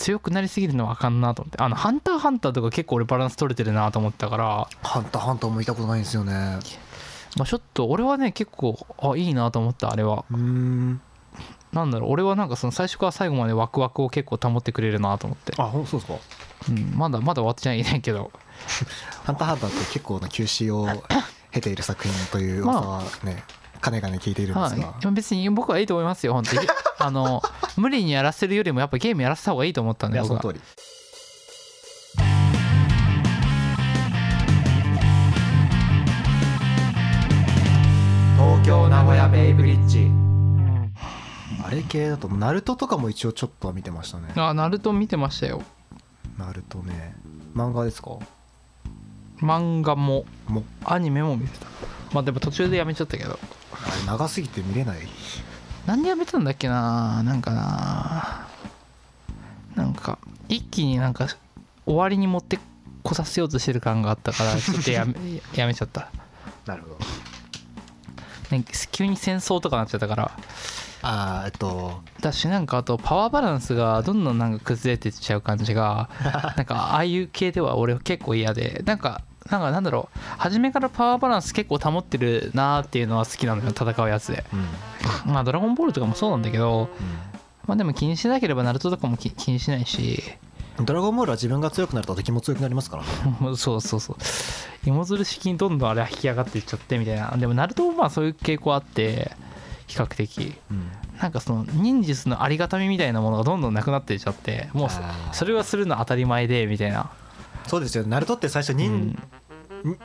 強くなりすぎるのはあかんなと思って。あのハンターハンターとか結構俺バランス取れてるなと思ったから。ハンターハンターも見たことないんですよね。まあ、ちょっと俺はね結構あいいなと思ったあれは。うーん。なんだろう俺はなんかその最初から最後までワクワクを結構保ってくれるなと思って、あほんそうですか？うん、まだまだ終わってないないけど。ハンターハンターって結構な休止を経ている作品という噂はね、かねがね聞いているんですが、はい、別に僕はいいと思いますよ本当に。あの無理にやらせるよりもやっぱゲームやらせた方がいいと思ったんいで僕その通り。東京名古屋ベイブリッジ。あれ系だとナルトとかも一応ちょっとは見てましたね。あナルト見てましたよ。ナルトね。漫画ですか？漫画も。アニメも見てた。まあでも途中でやめちゃったけどあれ長すぎて見れない？なんでやめたんだっけな？なんかな？なんか一気になんか終わりに持ってこさせようとしてる感があったから ちょっとやめやめちゃった、なるほど。ね、急に戦争とかなっちゃったから。あーえっと。だしなんかあとパワーバランスがどんどんなんか崩れてっちゃう感じが なんかああいう系では俺結構嫌で。なんかなんかなんだろう。初めからパワーバランス結構保ってるなーっていうのは好きなのよ戦うやつで。うん、まあドラゴンボールとかもそうなんだけどまあでも気にしなければナルトとかも気気にしないし。ドラゴンボールは自分が強くなると敵も強くなりますからね。そうそうそう。芋づる式にどんどんあれは引き上がっていっちゃってみたいな。でもナルトもまあそういう傾向あって比較的。うん。なんかその忍術のありがたみみたいなものがどんどんなくなっていっちゃってもうそれはするの当たり前でみたいな、そうですよ。ナルトって最初う忍,、ん、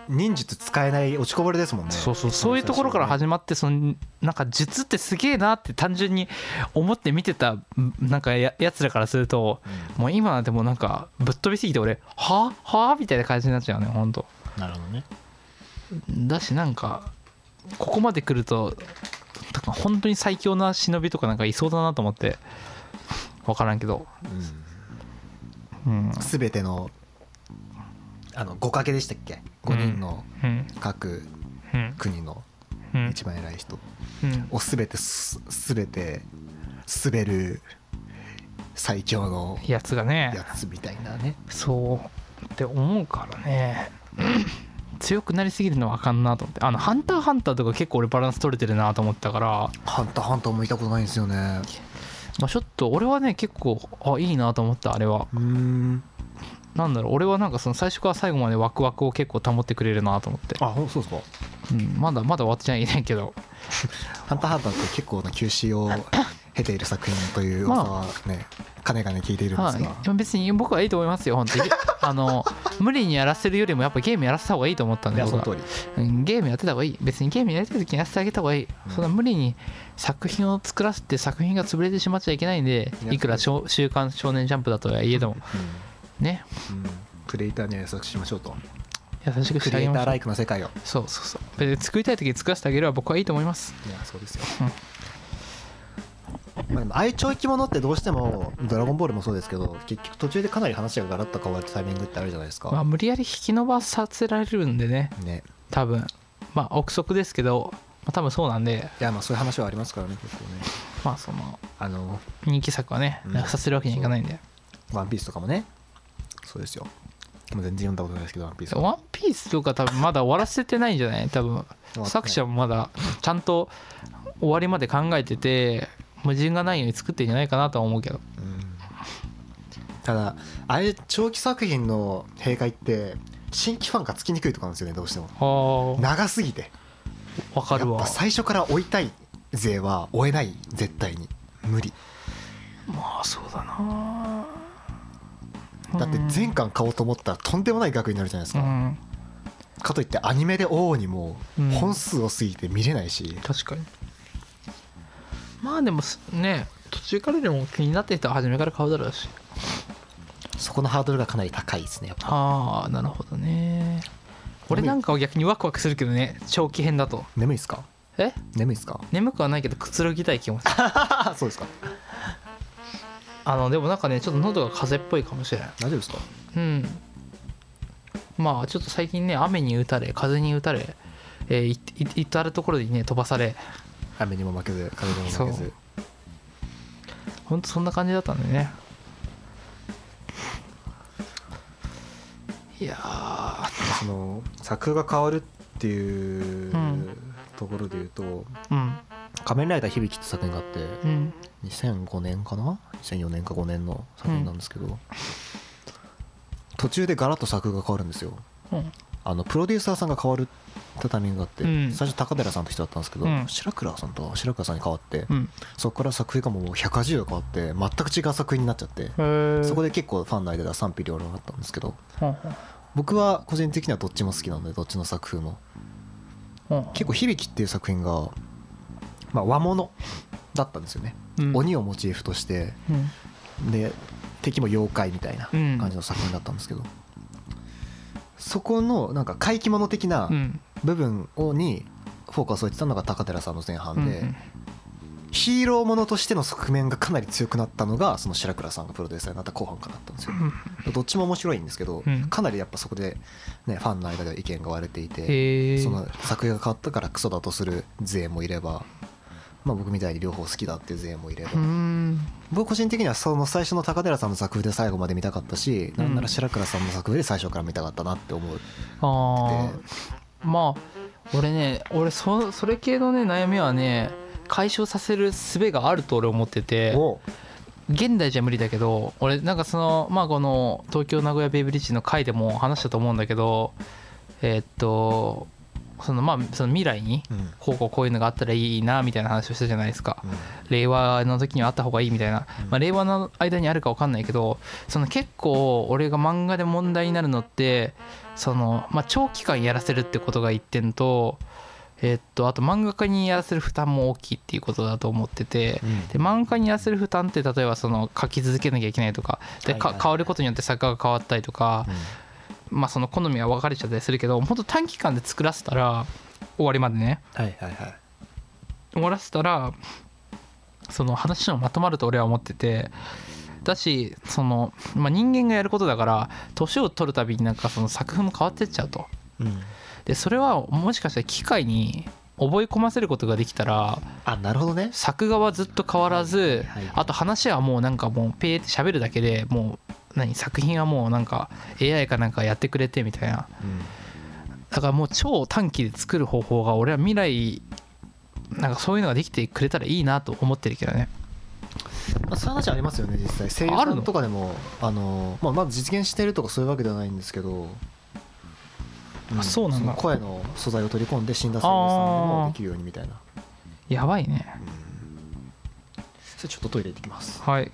忍術使えない落ちこぼれですもんね。そうそうそう。いうところから始まってそのなんか術ってすげえなって単純に思って見てたなんかややつらからするともう今はでもなんかぶっ飛びすぎて俺ははあみたいな感じになっちゃうねほんとなるほどね。だしなんかここまで来ると本当に最強な忍びとかなんかいそうだなと思って分からんけど。うん。すべてのあの5かけでしたっけ？5人のうん。各うん。国のうん。一番偉い人。うん。をすべてすすべて滑る最強のやつがね。やつみたいなね。そうって思うからね。強くなりすぎるのはあかんなと思って。あのハンターハンターとか結構俺バランス取れてるなと思ったから、ハンターハンターも見たことないんですよね。まあ、ちょっと俺はね結構あいいなと思ったあれは。うーんなんだろう俺はなんかその最初から最後までワクワクを結構保ってくれるなと思って、あそうですか？うん、まだまだ終わってないけど。ハンターハンターって結構な休止を経ている作品という噂はねかねがね聞いているんですが、はい、別に僕はいいと思いますよ本当に。あの無理にやらせるよりもやっぱゲームやらせた方がいいと思ったんいでその通り。うんゲームやってた方がいい。別にゲームやりたい時にやらせてあげた方がいい、うん。そんな無理に作品を作らせて作品が潰れてしまっちゃいけないんでいくら少週刊少年ジャンプだとはいえども。ねうんうん。クリエイターには優しくしましょうと。優しくしクてあげましょう。リエイターライクな世界を。そうそうそう。別に作りたい時に作らせてあげれば僕はいいと思います。いやそうですよ、うん。まあ、でも愛長生き物ってどうしても「ドラゴンボール」もそうですけど結局途中でかなり話がガラッと変わるタイミングってあるじゃないですか、まあ無理やり引き伸ばさせられるんでね。ね。多分。まあ憶測ですけど、まあ、多分そうなんで。いやまあそういう話はありますからね結構ね。まあそのあの人気作はねうん。なくさせるわけにはいかないんで「ワンピースとかもねですよ。もう全然読んだことないですけど「ワンピースはワンピースとか多分まだ終わらせてないんじゃない？多分作者もまだちゃんと終わりまで考えてて矛盾がないように作ってんじゃないかなとは思うけど。うん。ただあれ長期作品の弊害って新規ファンがつきにくいとかなんですよねどうしても。あ長すぎて。あ分かるわ。やっぱ最初から追いたい勢は追えない。絶対に。無理。まあそうだなだって全巻買おうと思ったらとんでもない額になるじゃないですか、うん。かといってアニメで追おうにもうん。本数を過ぎて見れないし、確かに。まあでもすね途中からでも気になっていたら初めから買うだろうし。そこのハードルがかなり高いですねやっぱ。ああなるほどね。俺なんかは逆にワクワクするけどね長期編だと。眠いっすか？え？眠いっすか？眠くはないけどくつろぎたい気持ち。そうですかあのでもなんかねちょっと喉が風邪っぽいかもしれない大丈夫ですか？うん。まあちょっと最近ね雨に打たれ風に打たれ、えー、いいたるところにね飛ばされ。雨にも負けず風にも負けず。ほんとそんな感じだったんでね。いやその作風が変わるっていうところで言うと、うん、仮面ライダー響き」って作品があってうん。2005年かな？2004年か5年の作品なんですけど、途中でガラッと作風が変わるんですよ。うん。あのプロデューサーさんが変わるってタイミングがあって、うん。最初高寺さんって人だったんですけど、うん。白倉さんと白倉さんに変わって、うん。そこから作風がもう180度変わって全く違う作品になっちゃってそこで結構ファンの間では賛否両論あったんですけど僕は個人的にはどっちも好きなのでどっちの作風も。結構「響き」っていう作品が、まあ、和物だったんですよね、うん。鬼をモチーフとして。うん。で敵も妖怪みたいなうん。感じの作品だったんですけど、そこのなんか怪奇物的なうん。部分をにフォーカスを置いてたのが高寺さんの前半で、うんヒーローものとしての側面がかなり強くなったのがその白倉さんがプロデューサーになった後半からだったんですよ。どっちも面白いんですけど、うん。かなりやっぱそこで、ね、ファンの間では意見が割れていてその作品が変わったからクソだとする勢もいれば、まあ、僕みたいに両方好きだっていう勢もいれば、うん。僕個人的にはその最初の高寺さんの作風で最後まで見たかったし、うん。なんなら白倉さんの作風で最初から見たかったなって思う。ああまあ俺ね俺そそれ系のね悩みはね解消させる術があると俺思っててお。現代じゃ無理だけど俺なんかそのまあこの東京名古屋ベイブリッジの回でも話したと思うんだけどえーっとそのまあその未来にうん。こうこうこういうのがあったらいいなみたいな話をしたじゃないですか。うん。令和の時にはあった方がいいみたいな、うん。まあ、令和の間にあるか分かんないけどその結構俺が漫画で問題になるのってその、まあ、長期間やらせるってことが一点と,、えっとあと漫画家にやらせる負担も大きいっていうことだと思ってて。うん。で漫画家にやらせる負担って例えばその書き続けなきゃいけないとかでかはいはいはい。変わることによって作家が変わったりとか、まあ、その好みは分かれちゃったりするけど本当短期間で作らせたら終わりまでね。はいはいはい。終わらせたらその話のまとまると俺は思っててだしその、まあ、人間がやることだから年を取るたびになんかその作風も変わってっちゃうと。うん。でそれはもしかしたら機械に覚え込ませることができたらあなるほどね。作画はずっと変わらずはい。あと話はもうなんかもうペーって喋るだけでもう何作品はもうなんか AI かなんかやってくれてみたいな。うんだからもう超短期で作る方法が俺は未来なんかそういうのができてくれたらいいなと思ってるけどね。まあ、そういう話ありますよね実際。声優さんあるのとかでもあの、まあ、まず実現してるとかそういうわけではないんですけど、あそうなんだ。の声の素材を取り込んで死んだ声優さんでもできるようにみたいな、やばいね。それちょっとトイレ行ってきます。はい